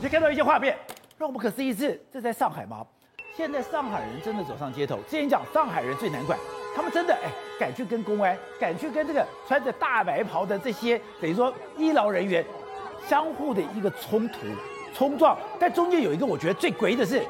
你看到一些画面，让我们可思议是，这在上海吗？现在上海人真的走上街头。之前讲上海人最难管，他们真的哎，敢去跟公安，敢去跟这个穿着大白袍的这些等于说医疗人员相互的一个冲突、冲撞。但中间有一个我觉得最诡异的是。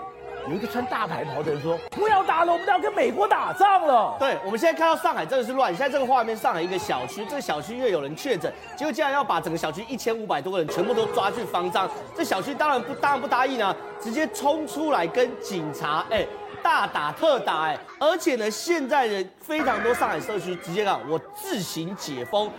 有一个穿大牌袍的人说：“不要打了，我们都要跟美国打仗了。”对，我们现在看到上海真的是乱。现在这个画面，上海一个小区，这个小区因为有人确诊，结果竟然要把整个小区一千五百多个人全部都抓去方丈。这小区当然不，当然不答应啊，直接冲出来跟警察哎大打特打哎，而且呢，现在的非常多上海社区直接讲我自行解封，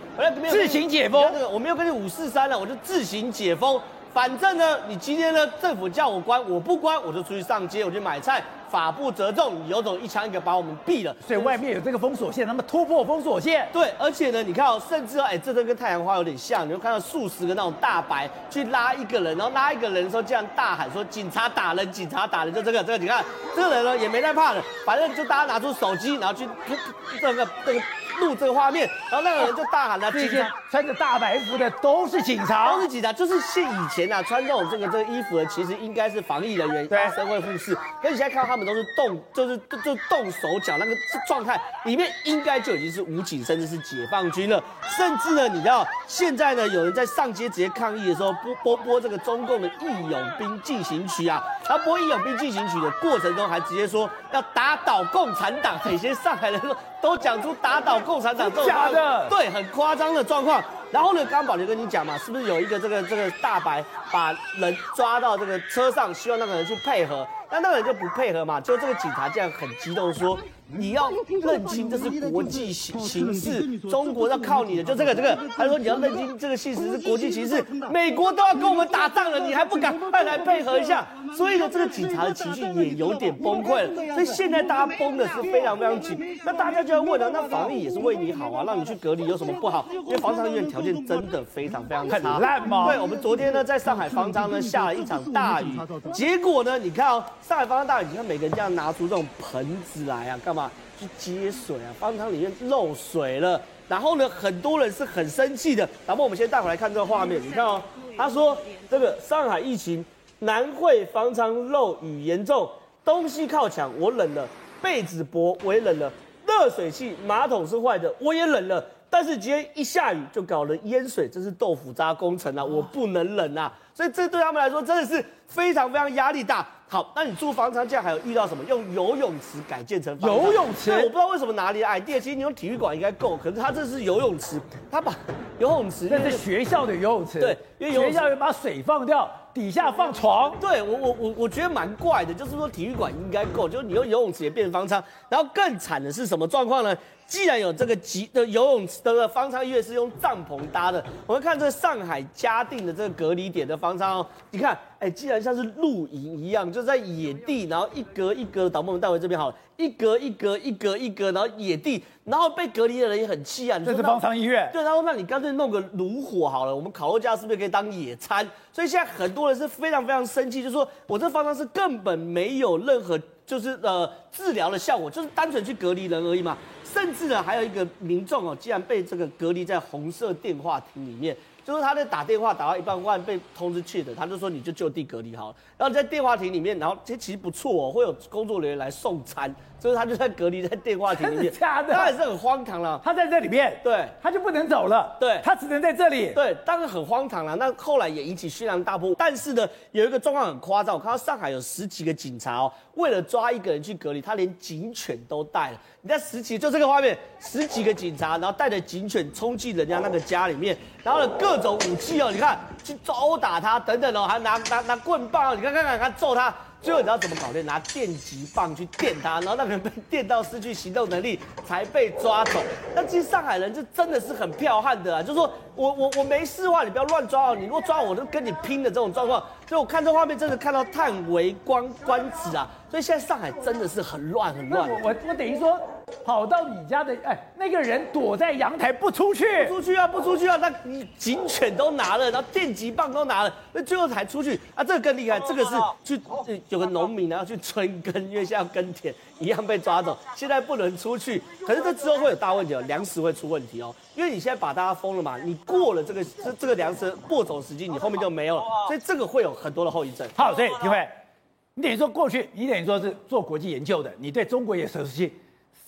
自行解封，这个我没有跟你五四三了，我就自行解封。反正呢，你今天呢，政府叫我关，我不关，我就出去上街，我去买菜，法不责众，你有种一枪一个把我们毙了。所以外面有这个封锁线，他们突破封锁线。对，而且呢，你看哦，甚至哦，哎，这都跟太阳花有点像，你会看到数十个那种大白去拉一个人，然后拉一个人的时候这样大喊说警察打人，警察打人，就这个这个，你看这个人呢也没在怕的，反正就大家拿出手机，然后去这个这个。录这个画面，然后那个人就大喊了：“这些穿着大白服的都是警察，都是警察。”就是现以前啊，穿这种这个这个衣服的，其实应该是防疫人员，对，社会护士。可你现在看到他们都是动，就是就就动手脚那个状态，里面应该就已经是武警，甚至是解放军了。甚至呢，你知道现在呢，有人在上街直接抗议的时候，播播播这个中共的《义勇兵进行曲》啊，他播《义勇兵进行曲》的过程中，还直接说要打倒共产党。有些上海人说。都讲出打倒共产党这种假的，对，很夸张的状况。然后呢，刚宝就跟你讲嘛，是不是有一个这个这个大白把人抓到这个车上，希望那个人去配合，但那个人就不配合嘛，就这个警察这样很激动说。你要认清这是国际形形势，中国要靠你的，就这个这个，他说你要认清这个现实是国际形势，美国都要跟我们打仗了，你还不赶快来配合一下？所以呢，这个警察的情绪也有点崩溃了。所以现在大家绷的是非常非常紧。那大家就要问了，那防疫也是为你好啊，让你去隔离有什么不好？因为方舱医院条件真的非常非常差，很烂吗？对，我们昨天呢在上海方舱呢下了一场大雨，结果呢，你看哦，上海方舱大雨，你看每个人这样拿出这种盆子来啊，干嘛？去接水啊！方舱里面漏水了，然后呢，很多人是很生气的。那么我们先带回来看这个画面，你看哦，他说这个上海疫情，南汇方舱漏雨严重，东西靠墙，我冷了；被子薄，我也冷了；热水器马桶是坏的，我也冷了。但是今天一下雨就搞了淹水，这是豆腐渣工程啊，我不能忍啊！所以这对他们来说真的是非常非常压力大。好，那你住方舱，这样还有遇到什么？用游泳池改建成游泳池？我不知道为什么哪里的 idea，其实你用体育馆应该够，可是他这是游泳池，他把游泳池 那是学校的游泳池，对，因为学校要把水放掉，底下放床。对我我我我觉得蛮怪的，就是说体育馆应该够，就是你用游泳池也变成方舱，然后更惨的是什么状况呢？既然有这个集的游泳池的方舱医院是用帐篷搭的，我们看这上海嘉定的这个隔离点的方舱哦，你看。哎，既然像是露营一样，就在野地，然后一格一格，导播们带回这边好了，一格一格一格一格，然后野地，然后被隔离的人也很气啊。这是方舱医院。对，然后那你干脆弄个炉火好了，我们烤肉架是不是可以当野餐？所以现在很多人是非常非常生气，就是说我这方舱是根本没有任何就是呃治疗的效果，就是单纯去隔离人而已嘛。甚至呢，还有一个民众哦，竟然被这个隔离在红色电话亭里面。就是他在打电话打到一半，忽然被通知去的，他就说你就就地隔离好了。然后在电话亭里面，然后这其实不错哦，会有工作人员来送餐。所以他就在隔离在电话亭里面，假的他也是很荒唐了。他在这里面，对，他就不能走了，对，他只能在这里，对，当然很荒唐了。那后来也引起轩然大波。但是呢，有一个状况很夸张，我看到上海有十几个警察哦，为了抓一个人去隔离，他连警犬都带了。你在十几，就这个画面，十几个警察，然后带着警犬冲进人家那个家里面，然后呢各种武器哦，你看去殴打他等等哦，还拿拿拿棍棒，你看看看看揍他。最后你知道怎么搞的？拿电击棒去电他，然后那个人被电到失去行动能力，才被抓走。那其实上海人就真的是很彪悍的啊，就是说我我我没事的话，你不要乱抓哦，你如果抓我，我就跟你拼的这种状况。所以我看这画面，真的看到叹为观观止啊。所以现在上海真的是很乱很乱。我我等于说，跑到你家的，哎，那个人躲在阳台不出去，不出去啊，不出去啊，那你警犬都拿了，然后电击棒都拿了，那最后才出去啊，这个更厉害，这个是去有个农民然后去春耕，因为现在要耕田一样被抓走，现在不能出去，可是这之后会有大问题哦，粮食会出问题哦，因为你现在把大家封了嘛，你过了这个这这个粮食播种时机，你后面就没有了，所以这个会有很多的后遗症。好，所以体会。你等于说过去，你等于说是做国际研究的，你对中国也熟悉。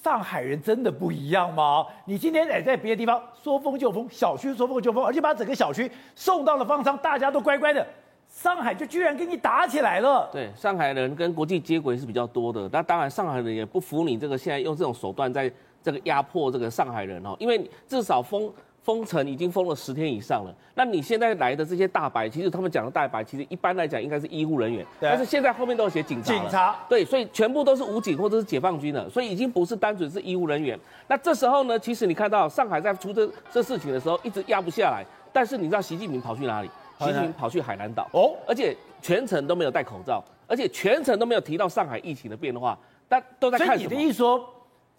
上海人真的不一样吗？你今天哎，在别的地方说封就封，小区说封就封，而且把整个小区送到了方舱，大家都乖乖的。上海就居然跟你打起来了。对，上海人跟国际接轨是比较多的。那当然，上海人也不服你这个现在用这种手段在这个压迫这个上海人哦，因为至少封。封城已经封了十天以上了，那你现在来的这些大白，其实他们讲的大白，其实一般来讲应该是医护人员，对。但是现在后面都有写警察，警察，对，所以全部都是武警或者是解放军了，所以已经不是单纯是医护人员。那这时候呢，其实你看到上海在出这这事情的时候，一直压不下来，但是你知道习近平跑去哪里？习近平跑去海南岛。哦，而且全程都没有戴口罩，而且全程都没有提到上海疫情的变化，但都在看？所以你的意思说，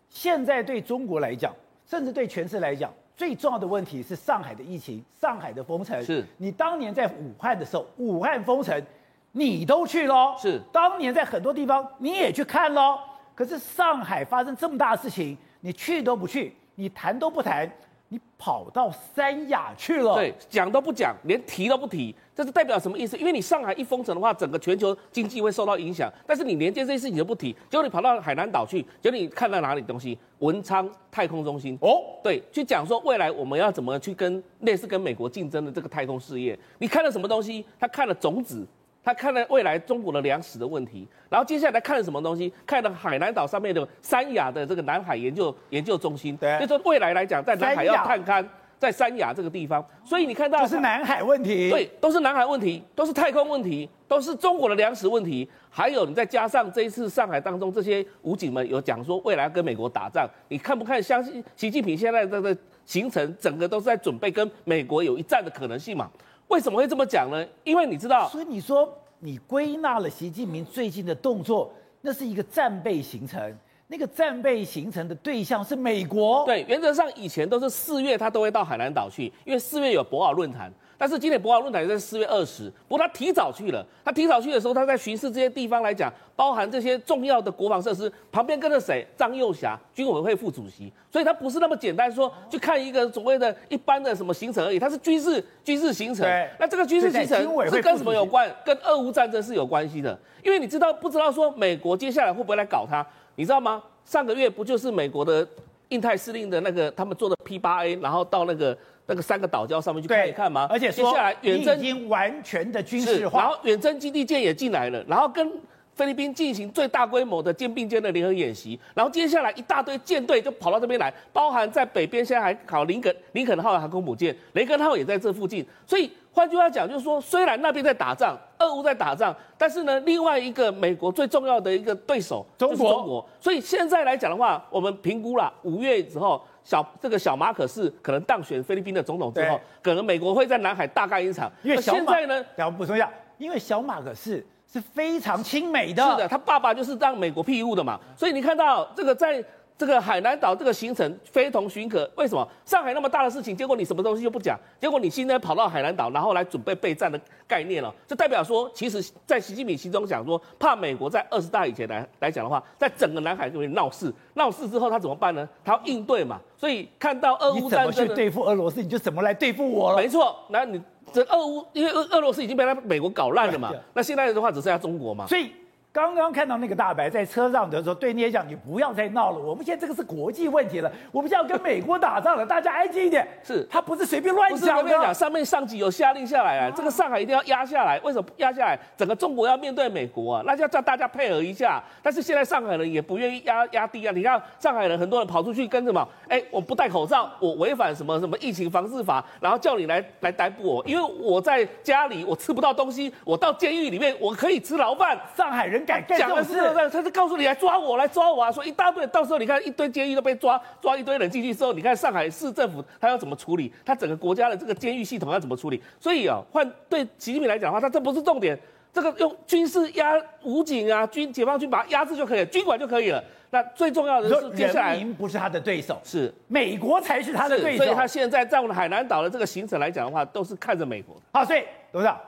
现在对中国来讲，甚至对全世界来讲。最重要的问题是上海的疫情，上海的封城。是你当年在武汉的时候，武汉封城，你都去喽。是当年在很多地方你也去看喽，可是上海发生这么大的事情，你去都不去，你谈都不谈。你跑到三亚去了？对，讲都不讲，连提都不提，这是代表什么意思？因为你上海一封城的话，整个全球经济会受到影响。但是你连这些事情都不提，结果你跑到海南岛去，结果你看到哪里东西？文昌太空中心哦，对，去讲说未来我们要怎么去跟类似跟美国竞争的这个太空事业。你看了什么东西？他看了种子。他看了未来中国的粮食的问题，然后接下来看了什么东西？看了海南岛上面的三亚的这个南海研究研究中心，对，就说未来来讲，在南海要探勘，在三亚这个地方，所以你看到这是南海问题，对，都是南海问题，都是太空问题，都是中国的粮食问题，还有你再加上这一次上海当中这些武警们有讲说未来要跟美国打仗，你看不看？相信习近平现在这个行程，整个都是在准备跟美国有一战的可能性嘛？为什么会这么讲呢？因为你知道，所以你说你归纳了习近平最近的动作，那是一个战备行程。那个战备形成的对象是美国。对，原则上以前都是四月他都会到海南岛去，因为四月有博鳌论坛。但是今年博鳌论坛在四月二十，不过他提早去了。他提早去的时候，他在巡视这些地方来讲，包含这些重要的国防设施，旁边跟着谁？张又侠，军委会副主席。所以他不是那么简单说去看一个所谓的一般的什么行程而已，他是军事军事行程。对那这个军事行程是跟什么有关？跟俄乌战争是有关系的。因为你知道不知道说美国接下来会不会来搞他？你知道吗？上个月不就是美国的印太司令的那个他们做的 P 八 A，然后到那个。那个三个岛礁上面去看一看吗？而且接下来远征已经完全的军事化，然后远征基地舰也进来了，然后跟菲律宾进行最大规模的肩并肩的联合演习，然后接下来一大堆舰队就跑到这边来，包含在北边现在还考林肯林肯号的航空母舰，雷根号也在这附近，所以。换句话讲，就是说，虽然那边在打仗，俄乌在打仗，但是呢，另外一个美国最重要的一个对手就是中国。所以现在来讲的话，我们评估了五月之后，小这个小马可是可能当选菲律宾的总统之后，可能美国会在南海大干一场。因为现在呢，要补充一下，因为小马可是是非常亲美的，是的，他爸爸就是当美国庇护的嘛，所以你看到这个在。这个海南岛这个行程非同寻可，为什么？上海那么大的事情，结果你什么东西都不讲，结果你现在跑到海南岛，然后来准备备战的概念了，这代表说，其实，在习近平心中讲说，怕美国在二十大以前来来讲的话，在整个南海就会闹事，闹事之后他怎么办呢？他要应对嘛。所以看到俄乌战争，你怎么去对付俄罗斯，你就怎么来对付我了。没错，那你这俄乌，因为俄俄罗斯已经被他美国搞烂了嘛，那现在的话只剩下中国嘛。所以。刚刚看到那个大白在车上的时候，对你也讲，你不要再闹了。我们现在这个是国际问题了，我们现在要跟美国打仗了，大家安静一点。是，他不是随便乱讲的。不是我跟你讲，上面上级有下令下来啊，这个上海一定要压下来。为什么压下来？整个中国要面对美国啊，那就要叫大家配合一下。但是现在上海人也不愿意压压低啊。你看上海人很多人跑出去跟什么？哎，我不戴口罩，我违反什么什么疫情防治法，然后叫你来来逮捕我，因为我在家里我吃不到东西，我到监狱里面我可以吃牢饭。上海人敢干这种事？他是告诉你来抓我，来抓我啊！说一大堆，到时候你看一堆监狱都被抓，抓一堆人进去之后，你看上海市政府他要怎么处理？他整个国家的这个监狱系统要怎么处理？所以啊，换对习近平来讲的话，他这不是重点，这个用军事压武警啊，军解放军把它压制就可以了，军管就可以了。那最重要的是，接下来人民不是他的对手，是美国才是他的对手。所以他现在在我们海南岛的这个行程来讲的话，都是看着美国的。好，所以董事长，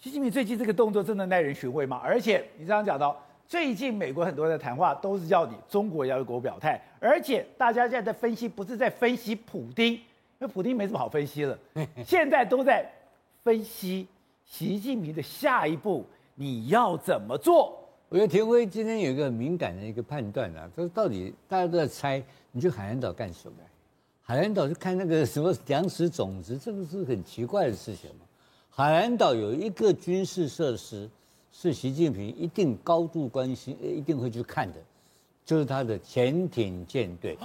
习近平最近这个动作真的耐人寻味吗？而且你刚刚讲到，最近美国很多的谈话都是叫你中国要给我表态，而且大家现在在分析，不是在分析普丁，因为普丁没什么好分析了，现在都在分析习近平的下一步你要怎么做。我觉得田辉今天有一个很敏感的一个判断啊，就是到底大家都在猜，你去海南岛干什么？海南岛是看那个什么粮食种子，这个是很奇怪的事情嘛。海南岛有一个军事设施，是习近平一定高度关心，一定会去看的，就是他的潜艇舰队。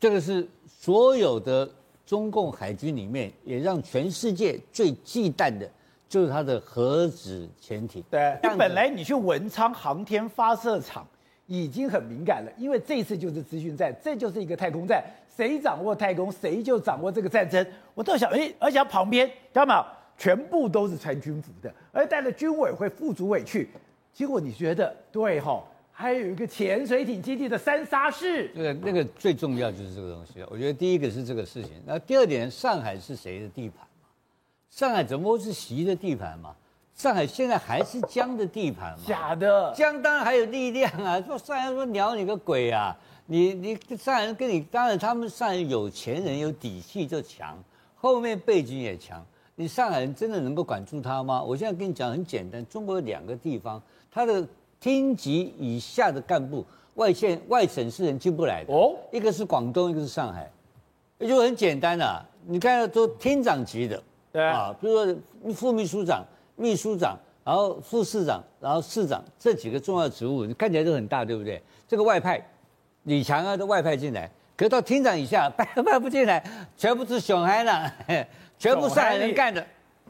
这个是所有的中共海军里面，也让全世界最忌惮的。就是它的核子潜艇。对，因为本来你去文昌航天发射场已经很敏感了，因为这次就是资讯战，这就是一个太空战，谁掌握太空，谁就掌握这个战争。我都想，哎，而且它旁边，知道吗？全部都是穿军服的，而带着军委会副主委去。结果你觉得对哈？还有一个潜水艇基地的三沙市。对，那个最重要就是这个东西。我觉得第一个是这个事情，那第二点，上海是谁的地盘嘛？上海怎么会是习的地盘嘛？上海现在还是江的地盘嘛？假的，江当然还有力量啊！说上海说鸟你个鬼啊！你你上海人跟你当然他们上海有钱人有底气就强，后面背景也强。你上海人真的能够管住他吗？我现在跟你讲很简单，中国有两个地方，他的厅级以下的干部外县外省市人进不来的哦，一个是广东，一个是上海，也就很简单了、啊。你看都厅长级的。对啊，比如说副秘书长、秘书长，然后副市长，然后市长这几个重要职务，你看起来都很大，对不对？这个外派，李强啊都外派进来，可到厅长以下 派派不进来，全部是熊孩子，全部上海人干的，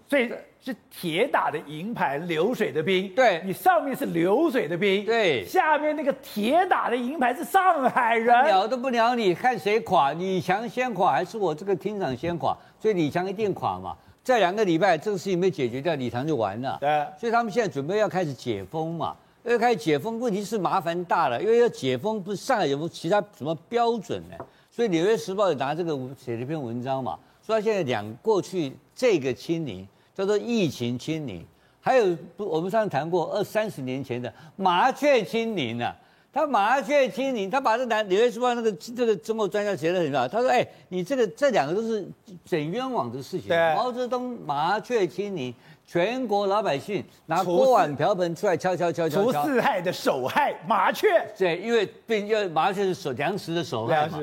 所以是铁打的营盘流水的兵。对，你上面是流水的兵，对，下面那个铁打的营盘是上海人，鸟都不鸟你，看谁垮，李强先垮还是我这个厅长先垮？所以李强一定垮嘛。再两个礼拜，这个事情没解决掉，李强就完了。对，所以他们现在准备要开始解封嘛，要开始解封，问题是麻烦大了，因为要解封，不是上海有没有其他什么标准呢？所以《纽约时报》也拿这个写了一篇文章嘛，说他现在两过去这个清零叫做疫情清零，还有我们上次谈过二三十年前的麻雀清零啊。他麻雀清零，他把这南《纽约时报》那个这个中国专家写的很好。他说：“哎，你这个这两个都是整冤枉的事情。对毛泽东麻雀清零，全国老百姓拿锅碗瓢盆出来敲敲敲敲，除四害的首害麻雀。对，因为并因为麻雀是守粮食的首害嘛。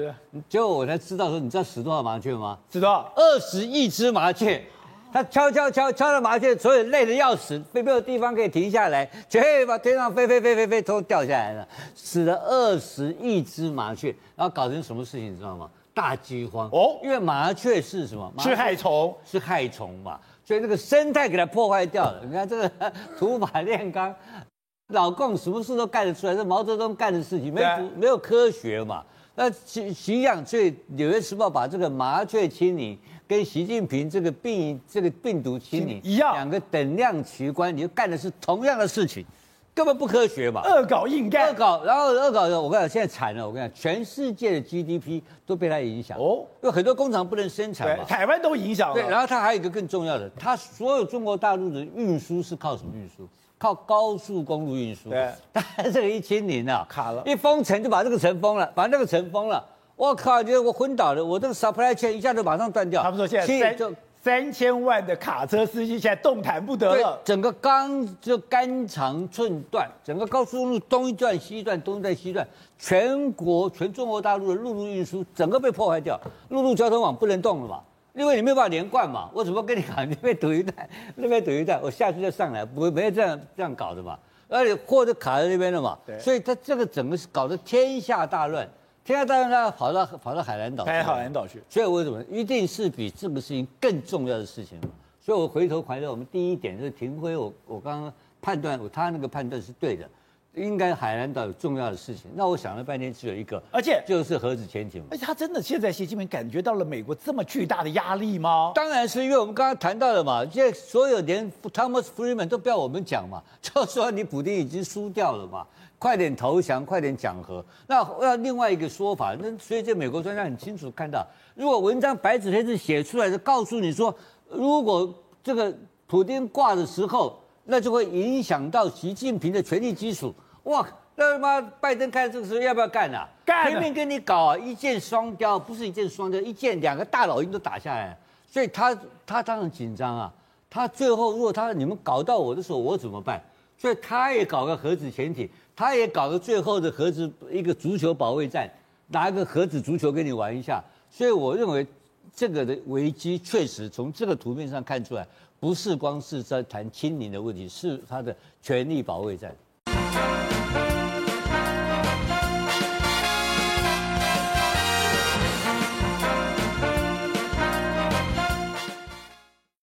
结果我才知道说，你知道死多少麻雀吗？死多少？二十亿只麻雀。”他敲敲敲敲了麻雀，所以累得要死，没有地方可以停下来，全把天上飞飞飞飞飞都掉下来了，死了二十亿只麻雀，然后搞成什么事情你知道吗？大饥荒哦，因为麻雀是什么？是害虫，是害虫嘛，所以那个生态给它破坏掉了。你看这个 土法炼钢，老共什么事都干得出来，这毛泽东干的事情，没有没有科学嘛？那习习样，所以《纽约时报》把这个麻雀清零。跟习近平这个病这个病毒清零一样，两个等量齐观，你就干的是同样的事情，根本不科学嘛，恶搞硬干，恶搞，然后恶搞的，我跟你讲，现在惨了，我跟你讲，全世界的 GDP 都被它影响哦，因为很多工厂不能生产嘛，台湾都影响了。对，然后它还有一个更重要的，它所有中国大陆的运输是靠什么运输？靠高速公路运输。对，但这个一清零啊，卡了，一封城就把这个城封了，把那个城封了。我靠！觉得我昏倒了，我这个 supply chain 一下就马上断掉。他们说现在三三千万的卡车司机现在动弹不得了，整个钢就肝肠寸断，整个高速公路东一段西一段，东一段西一段，全国全中国大陆的陆路运输整个被破坏掉，陆路交通网不能动了嘛，因为你没有办法连贯嘛。我怎么跟你讲？那边堵一段，那边堵一段，我下去再上来，不会没有这样这样搞的嘛。而且货都卡在那边了嘛，所以他这个整个是搞得天下大乱。天下大乱，他跑到跑到海南岛，海南岛去。所以为什么一定是比这个事情更重要的事情？所以我回头怀疑，我们第一点就是停辉，我我刚刚判断，他那个判断是对的。应该海南岛有重要的事情。那我想了半天，只有一个，而且就是核子潜艇。而且他真的现在习近平感觉到了美国这么巨大的压力吗？当然是因为我们刚刚谈到了嘛，现在所有连 Thomas Friedman 都不要我们讲嘛，就说你普丁已经输掉了嘛，快点投降，快点讲和。那要另外一个说法，那所以这美国专家很清楚看到，如果文章白纸黑字写出来的，告诉你说，如果这个普丁挂的时候。那就会影响到习近平的权力基础。哇，那他妈拜登看这个时候要不要干啊？干！拼命跟你搞啊，一箭双雕，不是一箭双雕，一箭两个大老鹰都打下来。所以他他当然紧张啊。他最后如果他你们搞到我的时候，我怎么办？所以他也搞个核子潜艇，他也搞个最后的核子一个足球保卫战，拿一个核子足球跟你玩一下。所以我认为这个的危机确实从这个图片上看出来。不是光是在谈清零的问题，是他的权力保卫战。